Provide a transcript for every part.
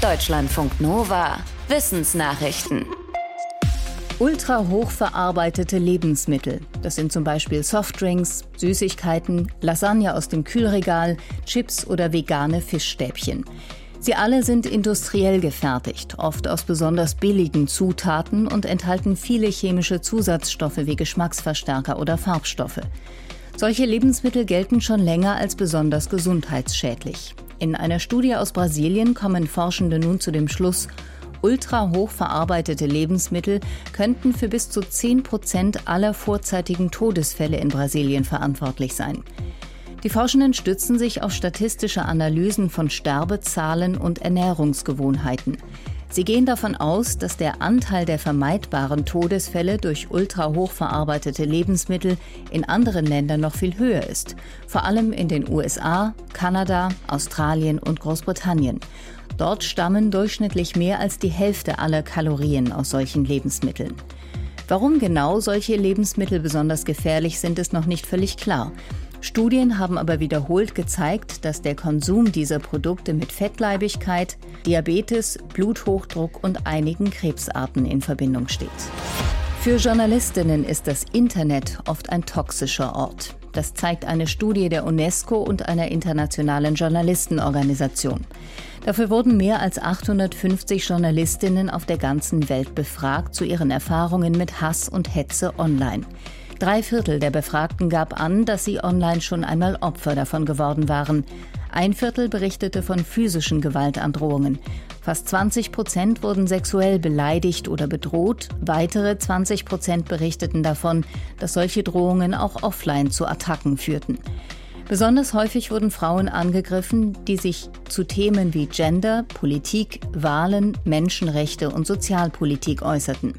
Deutschlandfunk Nova. Wissensnachrichten. Ultra hochverarbeitete Lebensmittel. Das sind zum Beispiel Softdrinks, Süßigkeiten, Lasagne aus dem Kühlregal, Chips oder vegane Fischstäbchen. Sie alle sind industriell gefertigt, oft aus besonders billigen Zutaten und enthalten viele chemische Zusatzstoffe wie Geschmacksverstärker oder Farbstoffe. Solche Lebensmittel gelten schon länger als besonders gesundheitsschädlich. In einer Studie aus Brasilien kommen Forschende nun zu dem Schluss, ultra hoch verarbeitete Lebensmittel könnten für bis zu 10 Prozent aller vorzeitigen Todesfälle in Brasilien verantwortlich sein. Die Forschenden stützen sich auf statistische Analysen von Sterbezahlen und Ernährungsgewohnheiten. Sie gehen davon aus, dass der Anteil der vermeidbaren Todesfälle durch ultrahoch verarbeitete Lebensmittel in anderen Ländern noch viel höher ist, vor allem in den USA, Kanada, Australien und Großbritannien. Dort stammen durchschnittlich mehr als die Hälfte aller Kalorien aus solchen Lebensmitteln. Warum genau solche Lebensmittel besonders gefährlich sind, ist noch nicht völlig klar. Studien haben aber wiederholt gezeigt, dass der Konsum dieser Produkte mit Fettleibigkeit, Diabetes, Bluthochdruck und einigen Krebsarten in Verbindung steht. Für Journalistinnen ist das Internet oft ein toxischer Ort. Das zeigt eine Studie der UNESCO und einer internationalen Journalistenorganisation. Dafür wurden mehr als 850 Journalistinnen auf der ganzen Welt befragt zu ihren Erfahrungen mit Hass und Hetze online. Drei Viertel der Befragten gab an, dass sie online schon einmal Opfer davon geworden waren. Ein Viertel berichtete von physischen Gewaltandrohungen. Fast 20 Prozent wurden sexuell beleidigt oder bedroht. Weitere 20 Prozent berichteten davon, dass solche Drohungen auch offline zu Attacken führten. Besonders häufig wurden Frauen angegriffen, die sich zu Themen wie Gender, Politik, Wahlen, Menschenrechte und Sozialpolitik äußerten.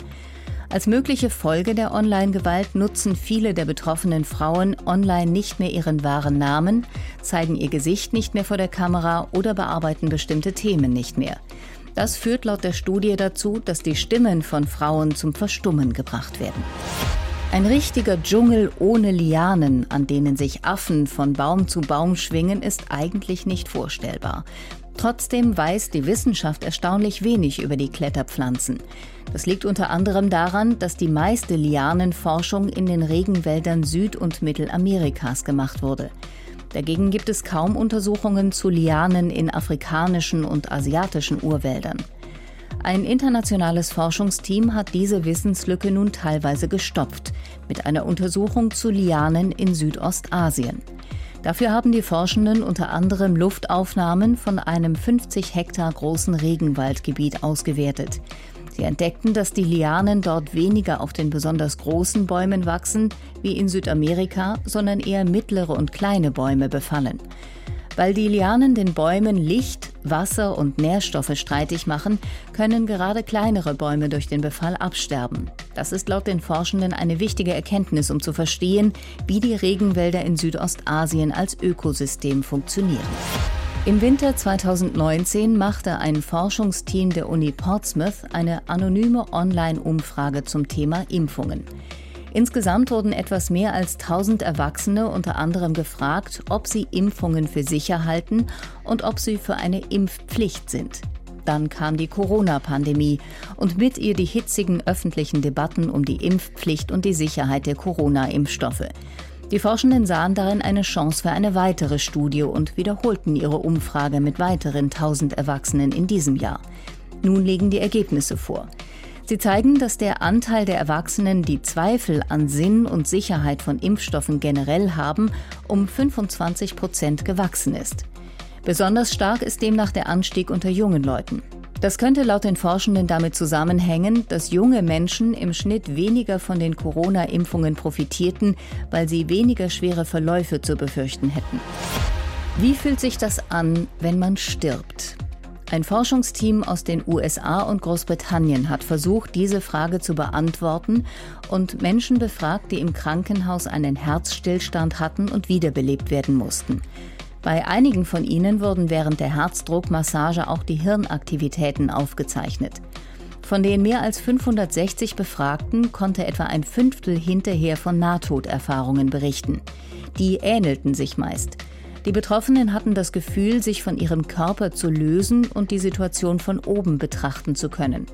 Als mögliche Folge der Online-Gewalt nutzen viele der betroffenen Frauen online nicht mehr ihren wahren Namen, zeigen ihr Gesicht nicht mehr vor der Kamera oder bearbeiten bestimmte Themen nicht mehr. Das führt laut der Studie dazu, dass die Stimmen von Frauen zum Verstummen gebracht werden. Ein richtiger Dschungel ohne Lianen, an denen sich Affen von Baum zu Baum schwingen, ist eigentlich nicht vorstellbar. Trotzdem weiß die Wissenschaft erstaunlich wenig über die Kletterpflanzen. Das liegt unter anderem daran, dass die meiste Lianenforschung in den Regenwäldern Süd- und Mittelamerikas gemacht wurde. Dagegen gibt es kaum Untersuchungen zu Lianen in afrikanischen und asiatischen Urwäldern. Ein internationales Forschungsteam hat diese Wissenslücke nun teilweise gestopft mit einer Untersuchung zu Lianen in Südostasien. Dafür haben die Forschenden unter anderem Luftaufnahmen von einem 50 Hektar großen Regenwaldgebiet ausgewertet. Sie entdeckten, dass die Lianen dort weniger auf den besonders großen Bäumen wachsen wie in Südamerika, sondern eher mittlere und kleine Bäume befallen. Weil die Lianen den Bäumen Licht, Wasser und Nährstoffe streitig machen, können gerade kleinere Bäume durch den Befall absterben. Das ist laut den Forschenden eine wichtige Erkenntnis, um zu verstehen, wie die Regenwälder in Südostasien als Ökosystem funktionieren. Im Winter 2019 machte ein Forschungsteam der Uni Portsmouth eine anonyme Online-Umfrage zum Thema Impfungen. Insgesamt wurden etwas mehr als 1000 Erwachsene unter anderem gefragt, ob sie Impfungen für sicher halten und ob sie für eine Impfpflicht sind. Dann kam die Corona-Pandemie und mit ihr die hitzigen öffentlichen Debatten um die Impfpflicht und die Sicherheit der Corona-Impfstoffe. Die Forschenden sahen darin eine Chance für eine weitere Studie und wiederholten ihre Umfrage mit weiteren 1000 Erwachsenen in diesem Jahr. Nun liegen die Ergebnisse vor. Sie zeigen, dass der Anteil der Erwachsenen, die Zweifel an Sinn und Sicherheit von Impfstoffen generell haben, um 25 Prozent gewachsen ist. Besonders stark ist demnach der Anstieg unter jungen Leuten. Das könnte laut den Forschenden damit zusammenhängen, dass junge Menschen im Schnitt weniger von den Corona-Impfungen profitierten, weil sie weniger schwere Verläufe zu befürchten hätten. Wie fühlt sich das an, wenn man stirbt? Ein Forschungsteam aus den USA und Großbritannien hat versucht, diese Frage zu beantworten und Menschen befragt, die im Krankenhaus einen Herzstillstand hatten und wiederbelebt werden mussten. Bei einigen von ihnen wurden während der Herzdruckmassage auch die Hirnaktivitäten aufgezeichnet. Von den mehr als 560 Befragten konnte etwa ein Fünftel hinterher von Nahtoderfahrungen berichten. Die ähnelten sich meist. Die Betroffenen hatten das Gefühl, sich von ihrem Körper zu lösen und die Situation von oben betrachten zu können.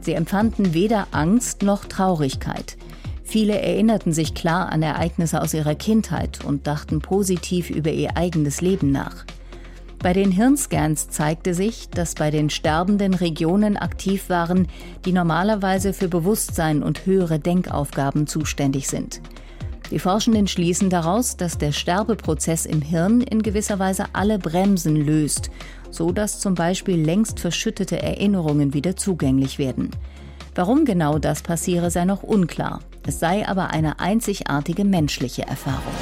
Sie empfanden weder Angst noch Traurigkeit. Viele erinnerten sich klar an Ereignisse aus ihrer Kindheit und dachten positiv über ihr eigenes Leben nach. Bei den Hirnscans zeigte sich, dass bei den Sterbenden Regionen aktiv waren, die normalerweise für Bewusstsein und höhere Denkaufgaben zuständig sind. Die Forschenden schließen daraus, dass der Sterbeprozess im Hirn in gewisser Weise alle Bremsen löst, so dass zum Beispiel längst verschüttete Erinnerungen wieder zugänglich werden. Warum genau das passiere, sei noch unklar. Es sei aber eine einzigartige menschliche Erfahrung.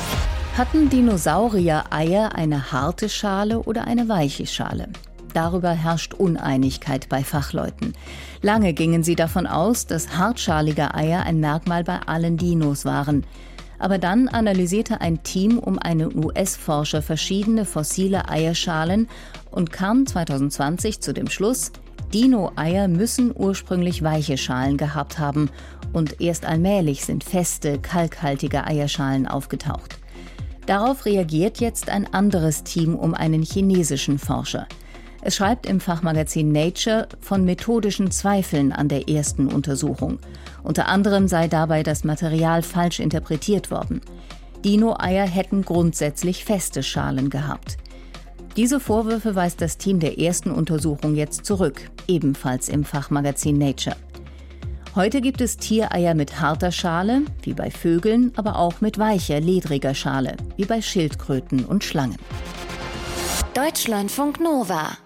Hatten Dinosaurier Eier eine harte Schale oder eine weiche Schale? Darüber herrscht Uneinigkeit bei Fachleuten. Lange gingen sie davon aus, dass hartschalige Eier ein Merkmal bei allen Dinos waren. Aber dann analysierte ein Team um einen US-Forscher verschiedene fossile Eierschalen und kam 2020 zu dem Schluss, Dino-Eier müssen ursprünglich weiche Schalen gehabt haben und erst allmählich sind feste, kalkhaltige Eierschalen aufgetaucht. Darauf reagiert jetzt ein anderes Team um einen chinesischen Forscher. Es schreibt im Fachmagazin Nature von methodischen Zweifeln an der ersten Untersuchung. Unter anderem sei dabei das Material falsch interpretiert worden. Dino-Eier hätten grundsätzlich feste Schalen gehabt. Diese Vorwürfe weist das Team der ersten Untersuchung jetzt zurück, ebenfalls im Fachmagazin Nature. Heute gibt es Tiereier mit harter Schale, wie bei Vögeln, aber auch mit weicher, ledriger Schale, wie bei Schildkröten und Schlangen. Deutschlandfunk Nova